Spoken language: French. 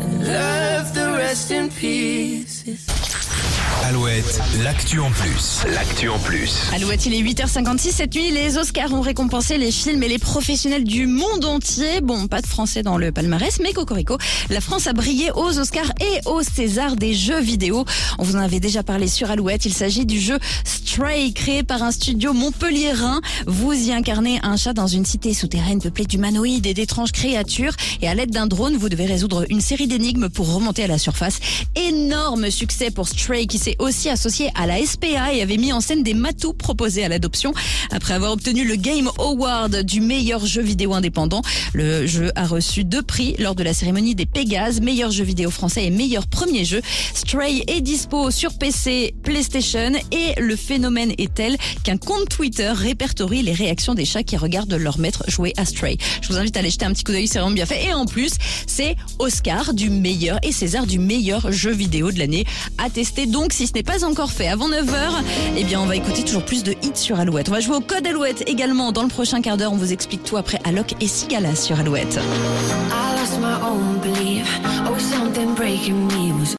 and left the rest in Alouette, l'actu en plus. L'actu en plus. Alouette, il est 8h56. Cette nuit, les Oscars ont récompensé les films et les professionnels du monde entier. Bon, pas de français dans le palmarès, mais Cocorico. La France a brillé aux Oscars et aux Césars des jeux vidéo. On vous en avait déjà parlé sur Alouette. Il s'agit du jeu Stray, créé par un studio montpelliérain. Vous y incarnez un chat dans une cité souterraine peuplée d'humanoïdes et d'étranges créatures. Et à l'aide d'un drone, vous devez résoudre une série d'énigmes pour remonter à la surface. Énorme succès pour Stray qui s'est aussi associé à la SPA et avait mis en scène des matous proposés à l'adoption. Après avoir obtenu le Game Award du meilleur jeu vidéo indépendant, le jeu a reçu deux prix lors de la cérémonie des Pégases, meilleur jeu vidéo français et meilleur premier jeu. Stray est dispo sur PC, PlayStation et le phénomène est tel qu'un compte Twitter répertorie les réactions des chats qui regardent leur maître jouer à Stray. Je vous invite à aller jeter un petit coup d'œil, c'est vraiment bien fait. Et en plus, c'est Oscar du meilleur et César du meilleur jeu vidéo de l'année à tester. Donc si ce n'est pas encore fait avant 9h, eh bien on va écouter toujours plus de hits sur Alouette. On va jouer au code Alouette également dans le prochain quart d'heure. On vous explique tout après Alok et Sigala sur Alouette.